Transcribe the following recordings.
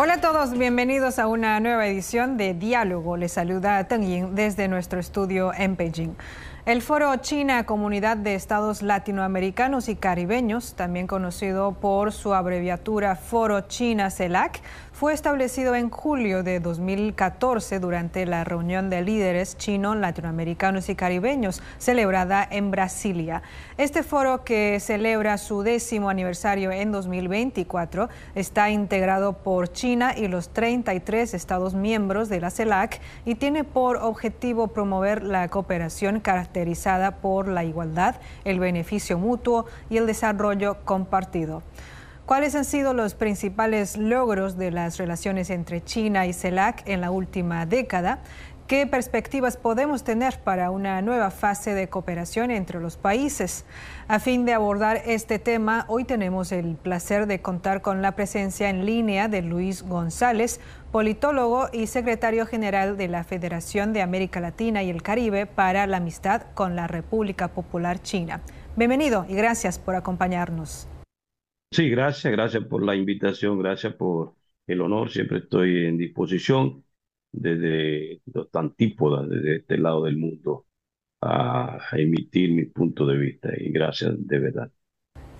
Hola a todos, bienvenidos a una nueva edición de Diálogo. Les saluda Teng Yin desde nuestro estudio en Beijing. El Foro China Comunidad de Estados Latinoamericanos y Caribeños, también conocido por su abreviatura Foro China CELAC, fue establecido en julio de 2014 durante la reunión de líderes chinos, latinoamericanos y caribeños celebrada en Brasilia. Este foro que celebra su décimo aniversario en 2024 está integrado por China y los 33 estados miembros de la CELAC y tiene por objetivo promover la cooperación caracterizada por la igualdad, el beneficio mutuo y el desarrollo compartido. ¿Cuáles han sido los principales logros de las relaciones entre China y CELAC en la última década? ¿Qué perspectivas podemos tener para una nueva fase de cooperación entre los países? A fin de abordar este tema, hoy tenemos el placer de contar con la presencia en línea de Luis González, politólogo y secretario general de la Federación de América Latina y el Caribe para la Amistad con la República Popular China. Bienvenido y gracias por acompañarnos. Sí, gracias, gracias por la invitación, gracias por el honor. Siempre estoy en disposición desde los antípodas, desde este lado del mundo, a emitir mi punto de vista y gracias de verdad.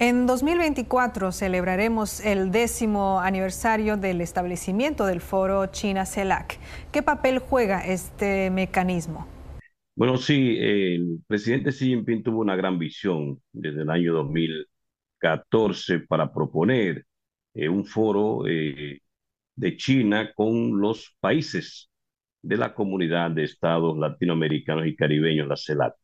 En 2024 celebraremos el décimo aniversario del establecimiento del foro China-CELAC. ¿Qué papel juega este mecanismo? Bueno, sí, el presidente Xi Jinping tuvo una gran visión desde el año 2000 14 para proponer eh, un foro eh, de China con los países de la comunidad de estados latinoamericanos y caribeños, la CELAC.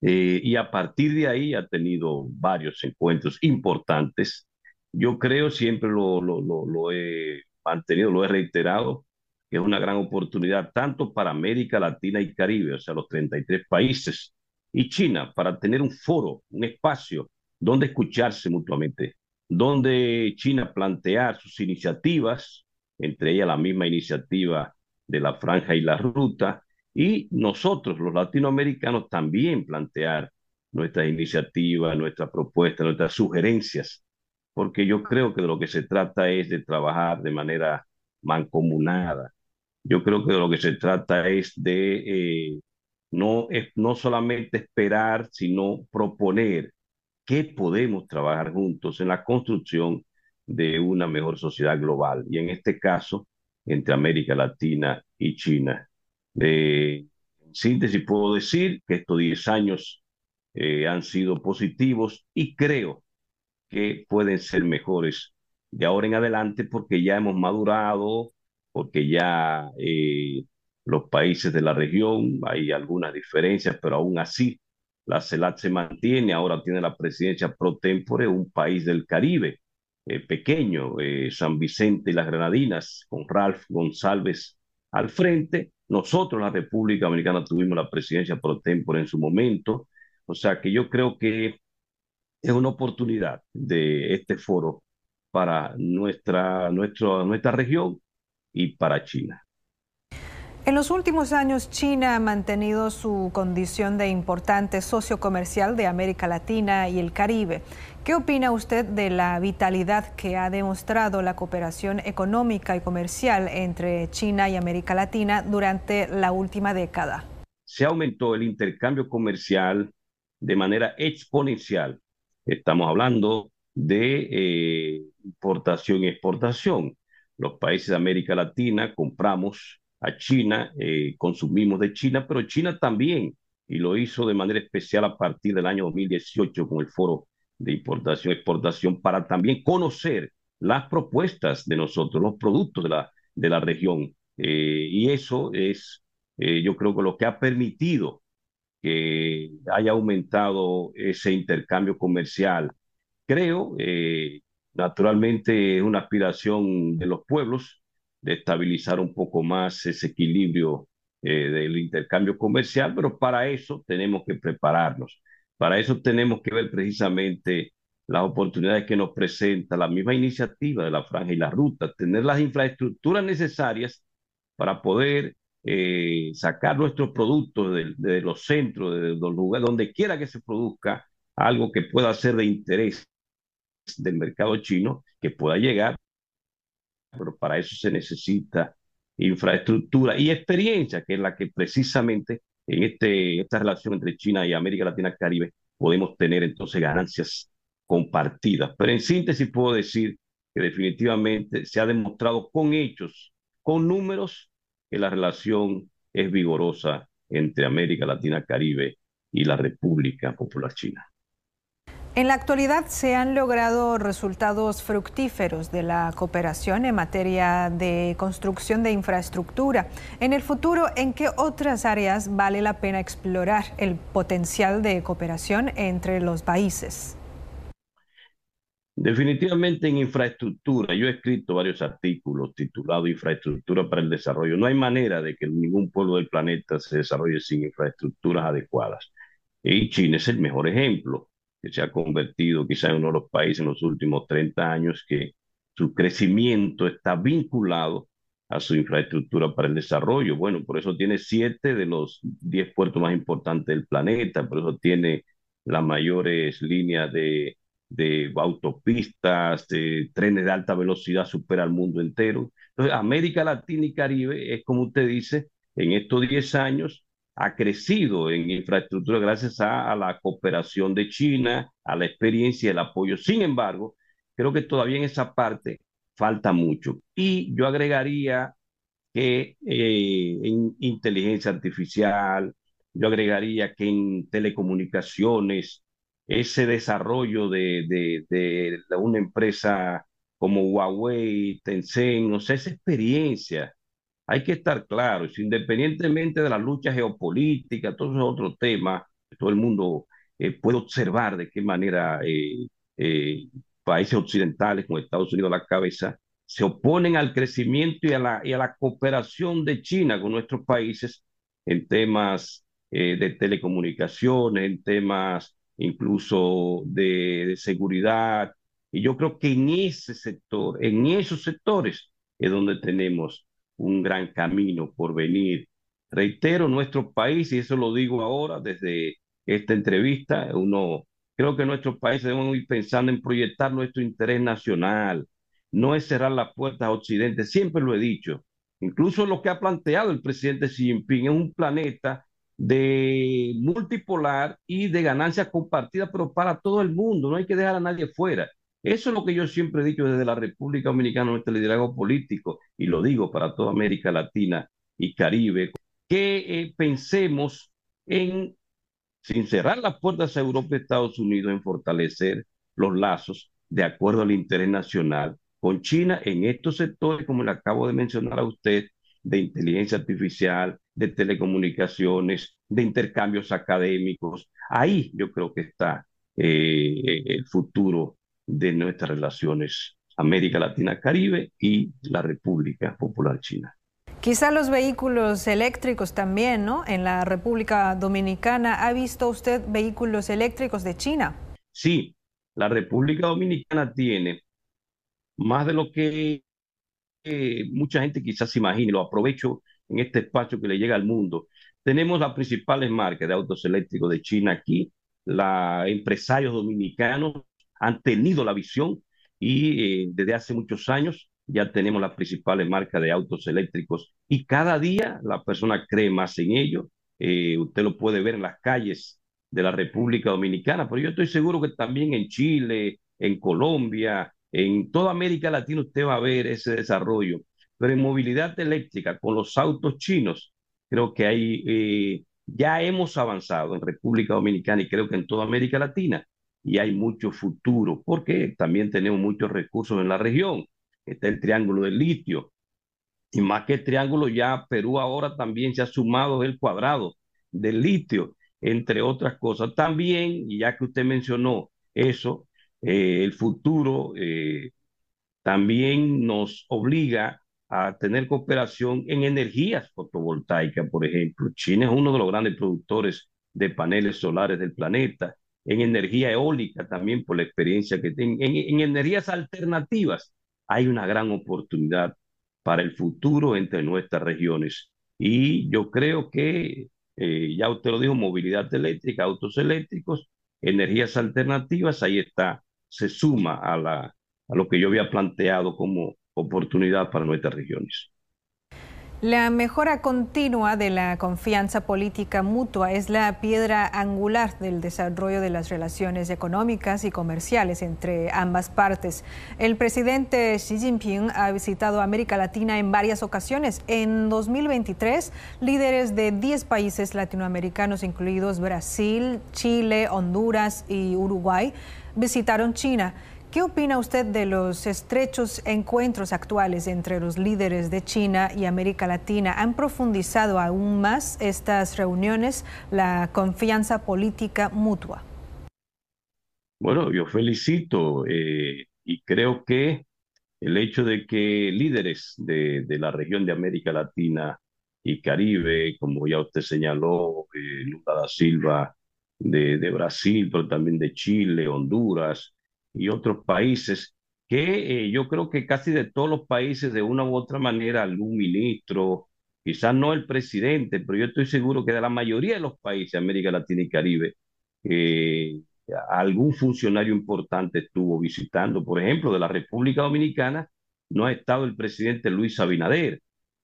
Eh, y a partir de ahí ha tenido varios encuentros importantes. Yo creo, siempre lo, lo, lo, lo he mantenido, lo he reiterado, que es una gran oportunidad tanto para América Latina y Caribe, o sea, los 33 países, y China, para tener un foro, un espacio donde escucharse mutuamente, donde China plantear sus iniciativas, entre ellas la misma iniciativa de la franja y la ruta, y nosotros, los latinoamericanos, también plantear nuestras iniciativas, nuestras propuestas, nuestras sugerencias, porque yo creo que de lo que se trata es de trabajar de manera mancomunada. Yo creo que de lo que se trata es de eh, no, no solamente esperar, sino proponer qué podemos trabajar juntos en la construcción de una mejor sociedad global y en este caso entre América Latina y China. en síntesis puedo decir que estos 10 años eh, han sido positivos y creo que pueden ser mejores de ahora en adelante porque ya hemos madurado, porque ya eh, los países de la región hay algunas diferencias, pero aún así la CELAC se mantiene, ahora tiene la presidencia pro tempore, un país del Caribe, eh, pequeño, eh, San Vicente y las Granadinas, con Ralph González al frente. Nosotros, la República Dominicana, tuvimos la presidencia pro tempore en su momento. O sea que yo creo que es una oportunidad de este foro para nuestra, nuestra región y para China. En los últimos años, China ha mantenido su condición de importante socio comercial de América Latina y el Caribe. ¿Qué opina usted de la vitalidad que ha demostrado la cooperación económica y comercial entre China y América Latina durante la última década? Se aumentó el intercambio comercial de manera exponencial. Estamos hablando de eh, importación y exportación. Los países de América Latina compramos a China, eh, consumimos de China, pero China también, y lo hizo de manera especial a partir del año 2018 con el foro de importación exportación para también conocer las propuestas de nosotros, los productos de la, de la región. Eh, y eso es, eh, yo creo que lo que ha permitido que haya aumentado ese intercambio comercial. Creo, naturalmente, es una aspiración de los pueblos, de estabilizar un poco más ese equilibrio eh, del intercambio comercial, pero para eso tenemos que prepararnos. Para eso tenemos que ver precisamente las oportunidades que nos presenta la misma iniciativa de la franja y la ruta, tener las infraestructuras necesarias para poder eh, sacar nuestros productos de, de, los centros, de los lugares, donde quiera que se produzca algo que pueda ser de interés del mercado chino, que pueda llegar pero para eso se necesita infraestructura y experiencia, que es la que precisamente en este, esta relación entre China y América Latina Caribe podemos tener entonces ganancias compartidas. Pero en síntesis puedo decir que definitivamente se ha demostrado con hechos, con números, que la relación es vigorosa entre América Latina Caribe y la República Popular China. En la actualidad se han logrado resultados fructíferos de la cooperación en materia de construcción de infraestructura. En el futuro, ¿en qué otras áreas vale la pena explorar el potencial de cooperación entre los países? Definitivamente en infraestructura. Yo he escrito varios artículos titulados Infraestructura para el Desarrollo. No hay manera de que ningún pueblo del planeta se desarrolle sin infraestructuras adecuadas. Y China es el mejor ejemplo que se ha convertido quizá en uno de los países en los últimos 30 años que su crecimiento está vinculado a su infraestructura para el desarrollo. Bueno, por eso tiene siete de los diez puertos más importantes del planeta, por eso tiene las mayores líneas de, de autopistas, de trenes de alta velocidad, supera al mundo entero. Entonces, América Latina y Caribe es, como usted dice, en estos 10 años ha crecido en infraestructura gracias a, la cooperación de China, a la experiencia y el apoyo. Sin embargo, creo que todavía en esa parte falta mucho. Y yo agregaría que eh, en inteligencia artificial, yo agregaría que en telecomunicaciones, ese desarrollo de, una empresa como Huawei, Tencent, o sea, esa experiencia hay que estar claros, independientemente de la lucha geopolítica, todos esos otros temas, todo el mundo eh, puede observar de qué manera eh, eh, países occidentales, como Estados Unidos a la cabeza, se oponen al crecimiento y a la, y a la cooperación de China con nuestros países en temas de telecomunicaciones, en temas incluso de, de seguridad. Y yo creo que en ese sector, en esos sectores, es donde tenemos un gran camino por venir. Reitero, nuestro país, y eso lo digo ahora desde esta entrevista, uno, creo que nuestro país debemos ir pensando en proyectar nuestro interés nacional, no es cerrar las puertas a Occidente, siempre lo he dicho. Incluso lo que ha planteado el presidente Xi Jinping es un planeta de multipolar y de ganancias compartidas, pero para todo el mundo, no hay que dejar a nadie fuera. Eso es lo que yo siempre he dicho desde la República Dominicana, nuestro liderazgo político, y lo digo para toda América Latina y Caribe, que eh, pensemos en, sin cerrar las puertas a Europa y Estados Unidos, en fortalecer los lazos de acuerdo al interés nacional con China en estos sectores, como le acabo de mencionar a usted, de inteligencia artificial, de telecomunicaciones, de intercambios académicos. Ahí yo creo que está eh, el futuro de nuestras relaciones América Latina-Caribe y la República Popular China. Quizá los vehículos eléctricos también, ¿no? En la República Dominicana, ¿ha visto usted vehículos eléctricos de China? Sí, la República Dominicana tiene más de lo que eh, mucha gente quizás se imagine, lo aprovecho en este espacio que le llega al mundo. Tenemos las principales marcas de autos eléctricos de China aquí, los empresarios dominicanos han tenido la visión y eh, desde hace muchos años ya tenemos las principales marcas de autos eléctricos y cada día la persona cree más en ello. Eh, usted lo puede ver en las calles de la República Dominicana, pero yo estoy seguro que también en Chile, en Colombia, en toda América Latina usted va a ver ese desarrollo. Pero en movilidad eléctrica con los autos chinos, creo que ahí eh, ya hemos avanzado en República Dominicana y creo que en toda América Latina y hay mucho futuro, porque también tenemos muchos recursos en la región. Está el triángulo del litio, y más que el triángulo, ya Perú ahora también se ha sumado el cuadrado del litio, entre otras cosas. También, y ya que usted mencionó eso, eh, el futuro eh, también nos obliga a tener cooperación en energías fotovoltaicas, por ejemplo. China es uno de los grandes productores de paneles solares del planeta en energía eólica también por la experiencia que tengo, en, energías alternativas hay una gran oportunidad para el futuro entre nuestras regiones. Y yo creo que, eh, ya usted lo dijo, movilidad eléctrica, autos eléctricos, energías alternativas, ahí está, se suma a, la, a lo que yo había planteado como oportunidad para nuestras regiones. La mejora continua de la confianza política mutua es la piedra angular del desarrollo de las relaciones económicas y comerciales entre ambas partes. El presidente Xi Jinping ha visitado América Latina en varias ocasiones. En 2023, líderes de 10 países latinoamericanos, incluidos Brasil, Chile, Honduras y Uruguay, visitaron China. ¿Qué opina usted de los estrechos encuentros actuales entre los líderes de China y América Latina? ¿Han profundizado aún más estas reuniones la confianza política mutua? Bueno, yo felicito eh, y creo que el hecho de que líderes de, la región de América Latina y Caribe, como ya usted señaló, eh, Lula da Silva de, de Brasil, pero también de Chile, Honduras, y otros países, que eh, yo creo que casi de todos los países, de una u otra manera, algún ministro, quizás no el presidente, pero yo estoy seguro que de la mayoría de los países América Latina y Caribe, algún funcionario importante estuvo visitando. Por ejemplo, de la República Dominicana no ha estado el presidente Luis Abinader,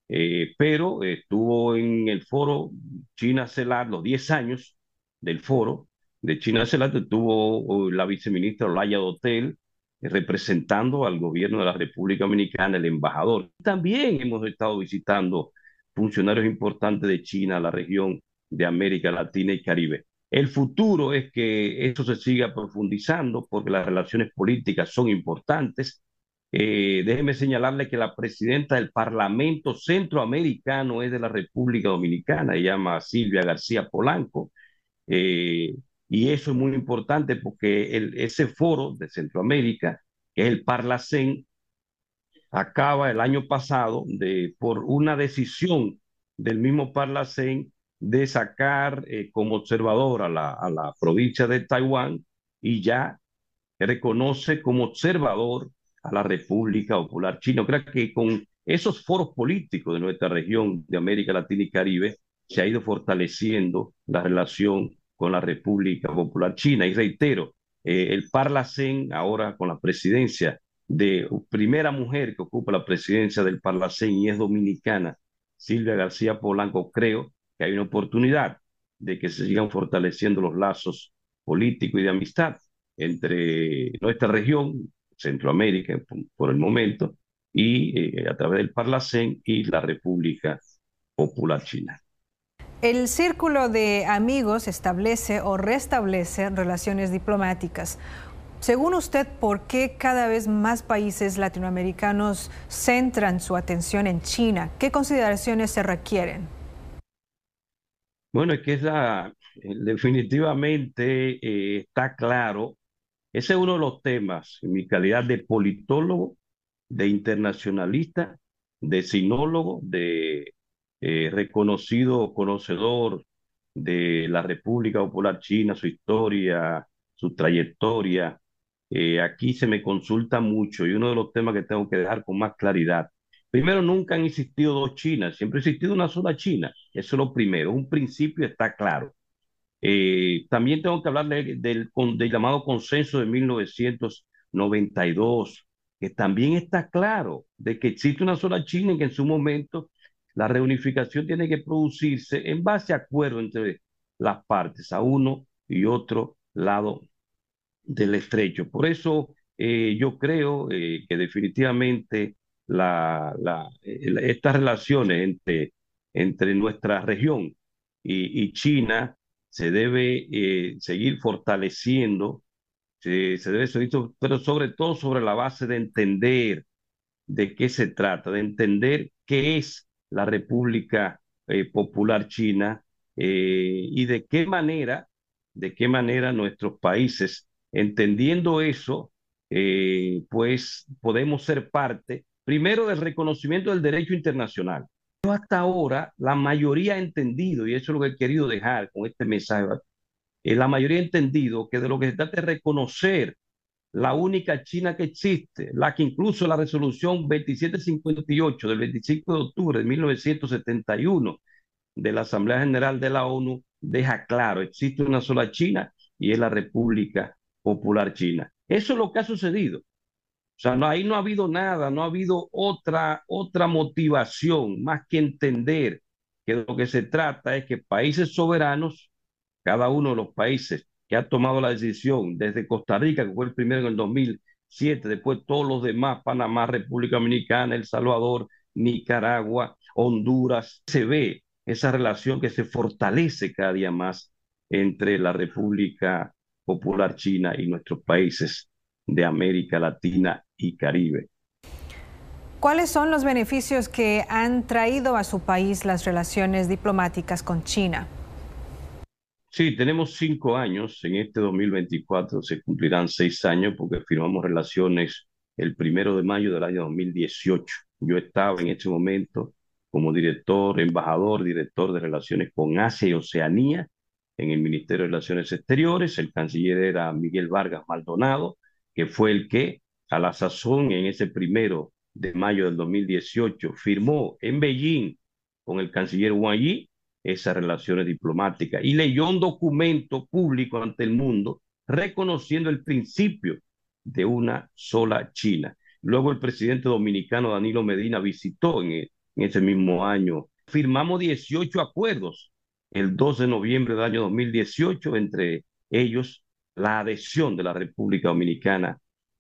eh, pero estuvo en el foro China-CELAC los 10 años del foro de China Celeste tuvo la viceministra Olaya Dotel eh, representando al gobierno de la República Dominicana, el embajador. También hemos estado visitando funcionarios importantes de China, la región de América Latina y Caribe. El futuro es que esto se siga profundizando porque las relaciones políticas son importantes. Eh, déjeme señalarle que la presidenta del Parlamento Centroamericano es de la República Dominicana, se llama Silvia García Polanco. Eh, y eso es muy importante porque el, ese foro de Centroamérica, que es el Parlacén, acaba el año pasado de, por una decisión del mismo Parlacén de sacar eh, como observador a la, a la provincia de Taiwán y ya reconoce como observador a la República Popular China. Creo que con esos foros políticos de nuestra región de América Latina y Caribe se ha ido fortaleciendo la relación con la República Popular China. Y reitero, eh, el Parlacén, ahora con la presidencia de primera mujer que ocupa la presidencia del Parlacén y es dominicana, Silvia García Polanco, creo que hay una oportunidad de que se sigan fortaleciendo los lazos políticos y de amistad entre nuestra región, Centroamérica por, el momento, y eh, a través del Parlacén y la República Popular China. El círculo de amigos establece o restablece relaciones diplomáticas. Según usted, ¿por qué cada vez más países latinoamericanos centran su atención en China? ¿Qué consideraciones se requieren? Bueno, es que esa, definitivamente eh, está claro. Ese es uno de los temas, en mi calidad de politólogo, de internacionalista, de sinólogo, de eh, reconocido conocedor de la República Popular China, su historia, su trayectoria. Eh, aquí se me consulta mucho y uno de los temas que tengo que dejar con más claridad. Primero, nunca han existido dos Chinas, siempre ha existido una sola China. Eso es lo primero, un principio está claro. Eh, también tengo que hablar del, del llamado consenso de 1992, que también está claro de que existe una sola China y que en su momento la reunificación tiene que producirse en base a acuerdo entre las partes, a uno y otro lado del estrecho. Por eso eh, yo creo eh, que definitivamente la, estas relaciones entre, entre nuestra región y, China se debe eh, seguir fortaleciendo, se, se debe seguir, pero sobre todo sobre la base de entender de qué se trata, de entender qué es la República eh, Popular China eh, y de qué manera, de qué manera nuestros países, entendiendo eso, eh, pues podemos ser parte, primero, del reconocimiento del derecho internacional. Pero hasta ahora la mayoría ha entendido, y eso es lo que he querido dejar con este mensaje, la mayoría ha entendido que de lo que se trata es reconocer la única China que existe, la que incluso la resolución 2758 del 25 de octubre de 1971 de la Asamblea General de la ONU deja claro, existe una sola China y es la República Popular China. Eso es lo que ha sucedido. O sea, no, ahí no ha habido nada, no ha habido otra, otra motivación más que entender que lo que se trata es que países soberanos, cada uno de los países que ha tomado la decisión, desde Costa Rica, que fue el primero en el 2007, después todos los demás, Panamá, República Dominicana, El Salvador, Nicaragua, Honduras, se ve esa relación que se fortalece cada día más entre la República Popular China y nuestros países de América Latina y Caribe. ¿Cuáles son los beneficios que han traído a su país las relaciones diplomáticas con China? Sí, tenemos cinco años. En este 2024 se cumplirán seis años porque firmamos relaciones el primero de mayo del año 2018. Yo estaba en ese momento como director, embajador, director de relaciones con Asia y Oceanía en el Ministerio de Relaciones Exteriores. El canciller era Miguel Vargas Maldonado, que fue el que a la sazón en ese primero de mayo del 2018 firmó en Beijing con el canciller Wang Yi esas relaciones diplomáticas y leyó un documento público ante el mundo reconociendo el principio de una sola China. Luego el presidente dominicano Danilo Medina visitó en, en ese mismo año. Firmamos 18 acuerdos el 2 de noviembre del año 2018, entre ellos la adhesión de la República Dominicana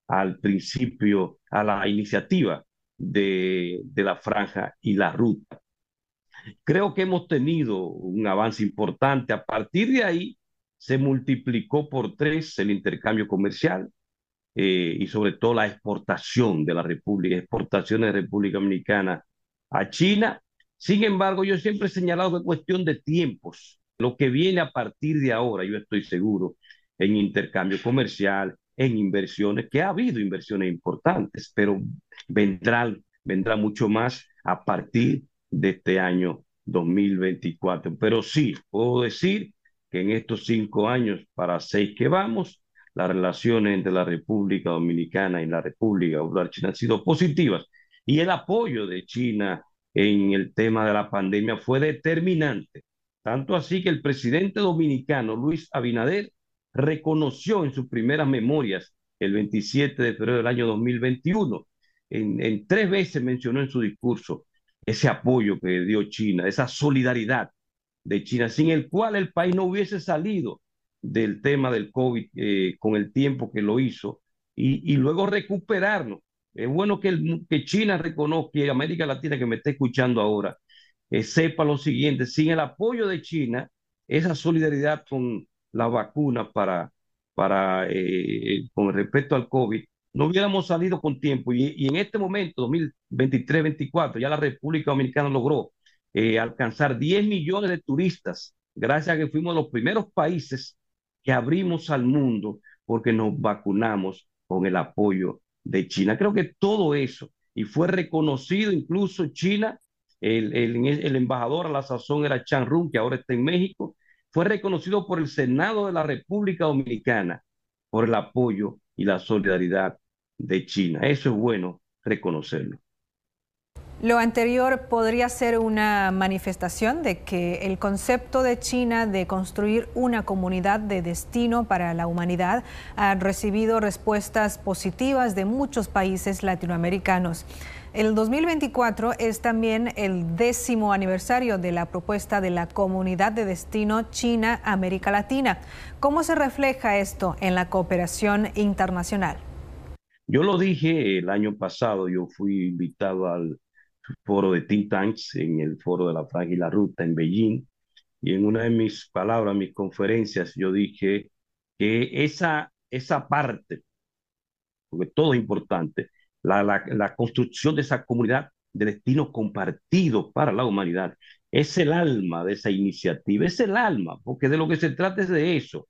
al principio, a la iniciativa de, de la franja y la ruta. Creo que hemos tenido un avance importante. A partir de ahí se multiplicó por tres el intercambio comercial eh, y sobre todo la exportación de la República, exportaciones de República Dominicana a China. Sin embargo, yo siempre he señalado que es cuestión de tiempos. Lo que viene a partir de ahora, yo estoy seguro, en intercambio comercial, en inversiones, que ha habido inversiones importantes, pero vendrá, vendrá mucho más a partir de este año 2024. Pero sí, puedo decir que en estos cinco años, para seis que vamos, las relaciones entre la República Dominicana y la República Popular China han sido positivas y el apoyo de China en el tema de la pandemia fue determinante. Tanto así que el presidente dominicano, Luis Abinader, reconoció en sus primeras memorias el 27 de febrero del año 2021, en, en tres veces mencionó en su discurso ese apoyo que dio China, esa solidaridad de China, sin el cual el país no hubiese salido del tema del COVID eh, con el tiempo que lo hizo y, y luego recuperarnos. Es bueno que, que China reconozca y América Latina que me esté escuchando ahora, sepa lo siguiente, sin el apoyo de China, esa solidaridad con la vacuna para, para eh, con respecto al COVID, no hubiéramos salido con tiempo y, en este momento, 2023-24, ya la República Dominicana logró eh, alcanzar 10 millones de turistas, gracias a que fuimos los primeros países que abrimos al mundo porque nos vacunamos con el apoyo de China. Creo que todo eso, y fue reconocido incluso China, el, el, el embajador a la sazón era Chan Run, que ahora está en México, fue reconocido por el Senado de la República Dominicana por el apoyo y la solidaridad de China. Eso es bueno reconocerlo. Lo anterior podría ser una manifestación de que el concepto de China de construir una comunidad de destino para la humanidad ha recibido respuestas positivas de muchos países latinoamericanos. El 2024 es también el décimo aniversario de la propuesta de la Comunidad de Destino China-América Latina. ¿Cómo se refleja esto en la cooperación internacional? Yo lo dije el año pasado, yo fui invitado al foro de think tanks, en el foro de la Franja y la Ruta en Beijing, y en una de mis palabras, mis conferencias, yo dije que esa, esa parte, porque todo es importante, la, la, la construcción de esa comunidad de destino compartido para la humanidad, es el alma de esa iniciativa, es el alma, porque de lo que se trata es de eso,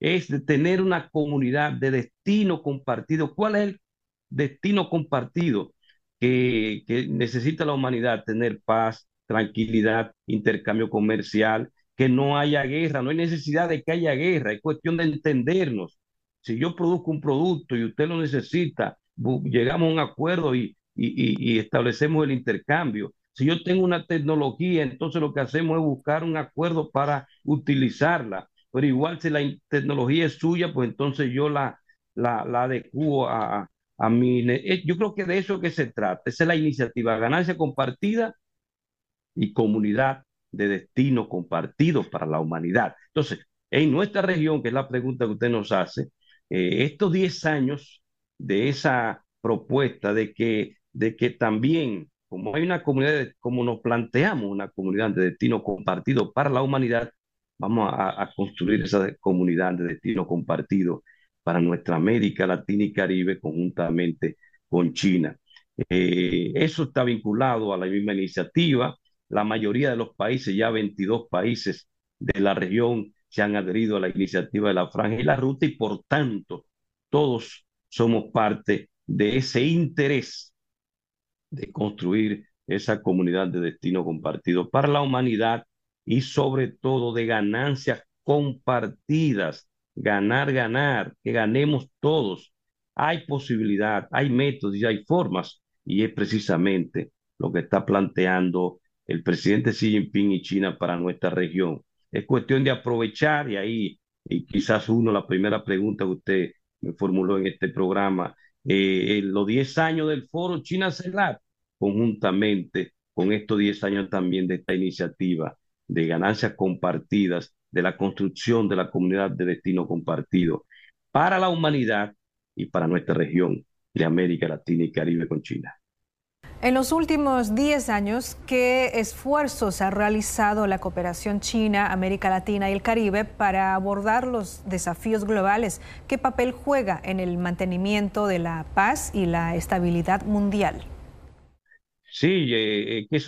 es de tener una comunidad de destino compartido. ¿Cuál es el destino compartido? Que, necesita la humanidad, tener paz, tranquilidad, intercambio comercial, que no haya guerra, no hay necesidad de que haya guerra, es cuestión de entendernos. Si yo produzco un producto y usted lo necesita, llegamos a un acuerdo y, y, y, establecemos el intercambio. Si yo tengo una tecnología, entonces lo que hacemos es buscar un acuerdo para utilizarla. Pero igual si la tecnología es suya, pues entonces yo la, la, la adecuo a, a mí, eh, yo creo que de eso que se trata. Esa es la iniciativa, ganancia compartida y comunidad de destino compartido para la humanidad. Entonces, en nuestra región, que es la pregunta que usted nos hace, eh, estos 10 años de esa propuesta de que, de que también, como hay una comunidad, como nos planteamos una comunidad de destino compartido para la humanidad, vamos a, construir esa comunidad de destino compartido para nuestra América Latina y Caribe conjuntamente con China. Eh, eso está vinculado a la misma iniciativa. La mayoría de los países, ya 22 países de la región, se han adherido a la iniciativa de la Franja y la Ruta y por tanto todos somos parte de ese interés de construir esa comunidad de destino compartido para la humanidad y sobre todo de ganancias compartidas, ganar, ganar, que ganemos todos. Hay posibilidad, hay métodos y hay formas y es precisamente lo que está planteando el presidente Xi Jinping y China para nuestra región. Es cuestión de aprovechar y ahí y quizás uno, la primera pregunta que usted me formuló en este programa, eh, los 10 años del foro China-CELAC, conjuntamente con estos 10 años también de esta iniciativa de ganancias compartidas, de la construcción de la comunidad de destino compartido para la humanidad y para nuestra región de América Latina y Caribe con China. En los últimos 10 años, ¿qué esfuerzos ha realizado la cooperación China, América Latina y el Caribe para abordar los desafíos globales? ¿Qué papel juega en el mantenimiento de la paz y la estabilidad mundial? Sí, eh, eh, que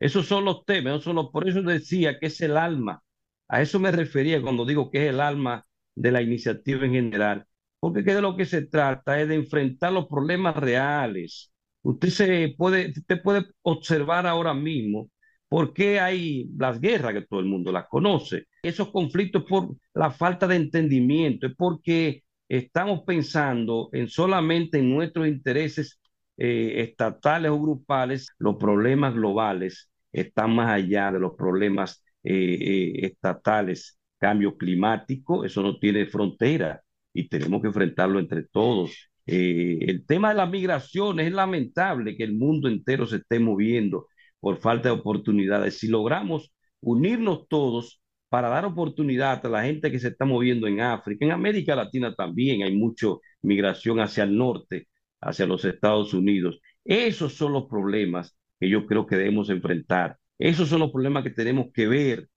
esos son, esos son los temas, por eso decía que es el alma. A eso me refería cuando digo que es el alma de la iniciativa en general, porque de lo que se trata es de enfrentar los problemas reales Usted se puede, usted puede observar ahora mismo por qué hay las guerras que todo el mundo las conoce. Esos conflictos por la falta de entendimiento, es porque estamos pensando en solamente en nuestros intereses eh, estatales o grupales, los problemas globales están más allá de los problemas eh, eh, estatales. Cambio climático, eso no tiene frontera y tenemos que enfrentarlo entre todos. Eh, el tema de las migraciones es lamentable que el mundo entero se esté moviendo por falta de oportunidades. Si logramos unirnos todos para dar oportunidad a la gente que se está moviendo en África, en América Latina también hay mucha migración hacia el norte, hacia los Estados Unidos. Esos son los problemas que yo creo que debemos enfrentar. Esos son los problemas que tenemos que ver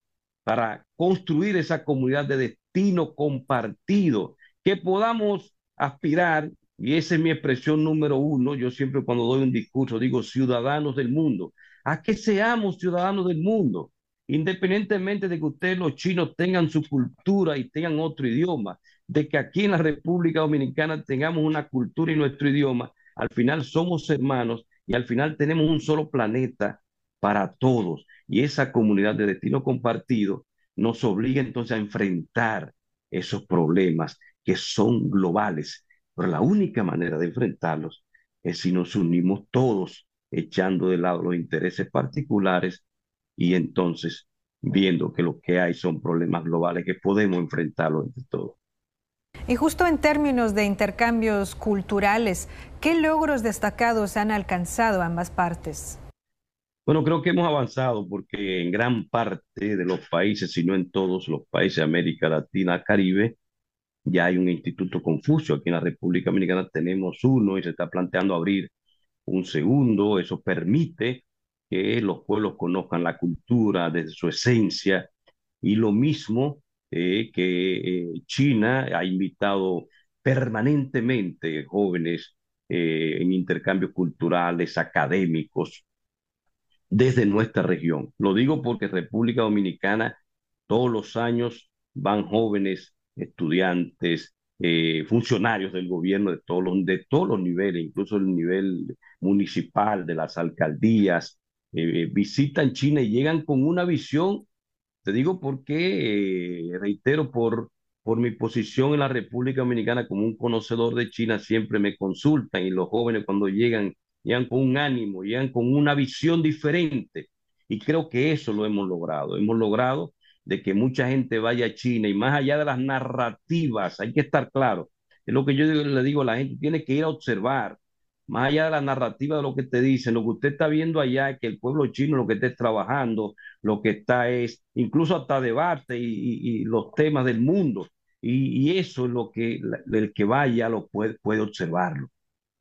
para construir esa comunidad de destino compartido, que podamos aspirar y esa es mi expresión número uno. Yo siempre cuando doy un discurso digo ciudadanos del mundo. A que seamos ciudadanos del mundo, independientemente de que ustedes los chinos tengan su cultura y tengan otro idioma, de que aquí en la República Dominicana tengamos una cultura y nuestro idioma, al final somos hermanos y al final tenemos un solo planeta para todos. Y esa comunidad de destino compartido nos obliga entonces a enfrentar esos problemas que son globales pero la única manera de enfrentarlos es si nos unimos todos, echando de lado los intereses particulares y entonces viendo que lo que hay son problemas globales que podemos enfrentarlos entre todos. Y justo en términos de intercambios culturales, ¿qué logros destacados han alcanzado ambas partes? Bueno, creo que hemos avanzado porque en gran parte de los países, si no en todos los países de América Latina, Caribe, ya hay un Instituto Confucio, aquí en la República Dominicana tenemos uno y se está planteando abrir un segundo, eso permite que los pueblos conozcan la cultura desde su esencia. Y lo mismo eh, que eh, China ha invitado permanentemente jóvenes eh, en intercambios culturales, académicos, desde nuestra región. Lo digo porque República Dominicana todos los años van jóvenes estudiantes, funcionarios del gobierno de todos, los, de todos los niveles, incluso el nivel municipal, de las alcaldías, visitan China y llegan con una visión, te digo porque, eh, reitero, por, por mi posición en la República Dominicana como un conocedor de China, siempre me consultan y los jóvenes cuando llegan, llegan con un ánimo, llegan con una visión diferente. Y creo que eso lo hemos logrado. Hemos logrado de que mucha gente vaya a China y más allá de las narrativas, hay que estar claro, Es lo que yo le digo a la gente, tiene que ir a observar, más allá de la narrativa de lo que te dicen, lo que usted está viendo allá es que el pueblo chino lo que está trabajando, lo que está es incluso hasta debate y, los temas del mundo. Y, eso es lo que el que vaya lo puede, puede observarlo,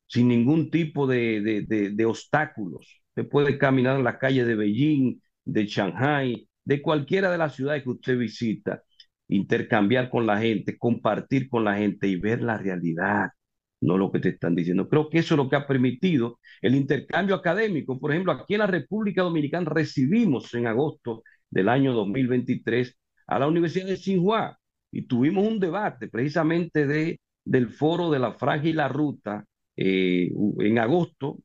sin ningún tipo de, de, de, obstáculos. Usted puede caminar en las calles de Beijing, de Shanghai, de cualquiera de las ciudades que usted visita, intercambiar con la gente, compartir con la gente y ver la realidad no lo que te están diciendo. Creo que eso es lo que ha permitido el intercambio académico. Por ejemplo, aquí en la República Dominicana recibimos en agosto del año 2023 a la Universidad de Tsinghua y tuvimos un debate precisamente de, del foro de la la ruta eh, en agosto,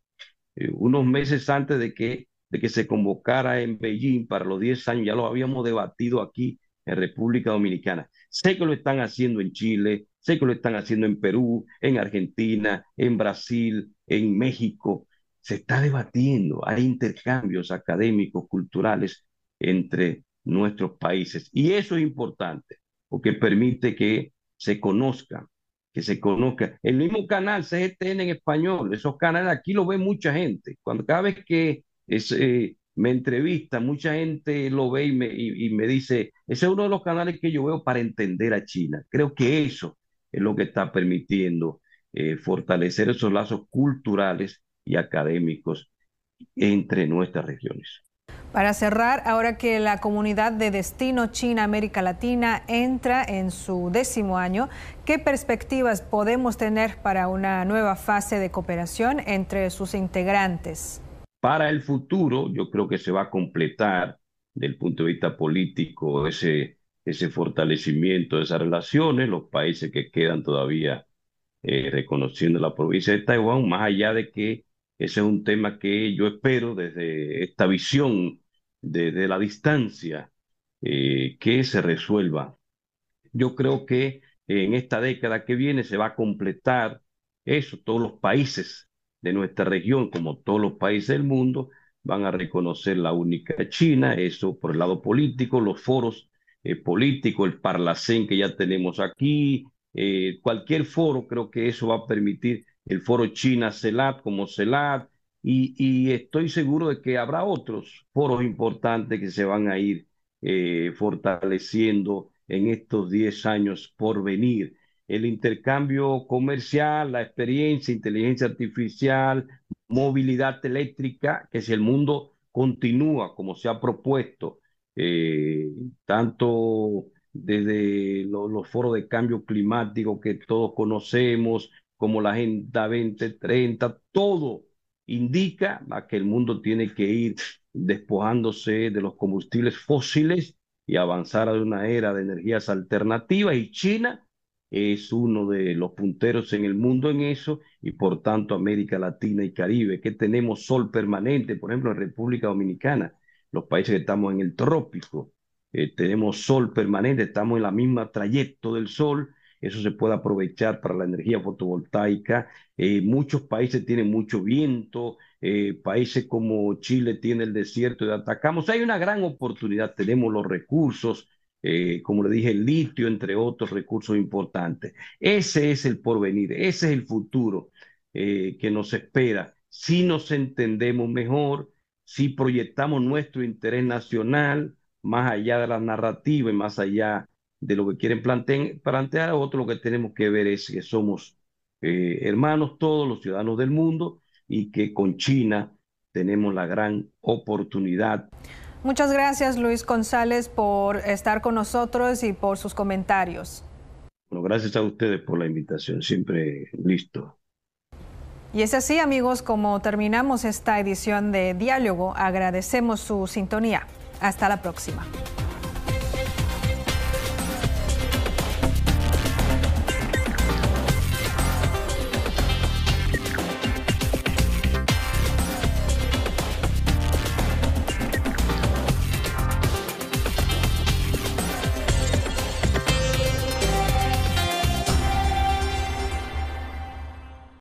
eh, unos meses antes de que, de que se convocara en Beijing para los 10 años, ya lo habíamos debatido aquí en República Dominicana. Sé que lo están haciendo en Chile, Sé que lo están haciendo en Perú, en Argentina, en Brasil, en México. Se está debatiendo, hay intercambios académicos, culturales entre nuestros países. Y eso es importante, porque permite que se conozca, que se conozca. El mismo canal CGTN en español, esos canales aquí lo ve mucha gente. Cuando cada vez que eh, me entrevista, mucha gente lo ve y me, dice, ese es uno de los canales que yo veo para entender a China. Creo que eso es lo que está permitiendo eh, fortalecer esos lazos culturales y académicos entre nuestras regiones. Para cerrar, ahora que la comunidad de destino China-América Latina entra en su décimo año, ¿qué perspectivas podemos tener para una nueva fase de cooperación entre sus integrantes? Para el futuro, yo creo que se va a completar, desde el punto de vista político, ese ese fortalecimiento de esas relaciones, los países que quedan todavía eh, reconociendo la provincia de Taiwán, más allá de que ese es un tema que yo espero desde esta visión de, la distancia eh, que se resuelva. Yo creo que en esta década que viene se va a completar eso, todos los países de nuestra región, como todos los países del mundo, van a reconocer la única China, eso por el lado político, los foros eh, político, el Parlacén que ya tenemos aquí, eh, cualquier foro, creo que eso va a permitir el foro China-CELAT como CELAT, y, estoy seguro de que habrá otros foros importantes que se van a ir eh, fortaleciendo en estos 10 años por venir. El intercambio comercial, la experiencia, inteligencia artificial, movilidad eléctrica, que si el mundo continúa como se ha propuesto, eh, tanto desde los foros de cambio climático que todos conocemos, como la Agenda 2030, todo indica a que el mundo tiene que ir despojándose de los combustibles fósiles y avanzar a una era de energías alternativas. Y China es uno de los punteros en el mundo en eso y por tanto América Latina y Caribe, que tenemos sol permanente, por ejemplo en República Dominicana, los países que estamos en el trópico, eh, tenemos sol permanente, estamos en la misma trayecto del sol, eso se puede aprovechar para la energía fotovoltaica. Eh, muchos países tienen mucho viento, eh, países como Chile tiene el desierto de Atacama. hay una gran oportunidad, tenemos los recursos, como le dije, el litio, entre otros recursos importantes. Ese es el porvenir, ese es el futuro que nos espera. Si nos entendemos mejor, si proyectamos nuestro interés nacional más allá de la narrativa y más allá de lo que quieren plantear, otro lo que tenemos que ver es que somos eh, hermanos todos los ciudadanos del mundo y que con China tenemos la gran oportunidad. Muchas gracias Luis González por estar con nosotros y por sus comentarios. Bueno, gracias a ustedes por la invitación, siempre listo. Y es así, amigos, como terminamos esta edición de Diálogo. Agradecemos su sintonía. Hasta la próxima.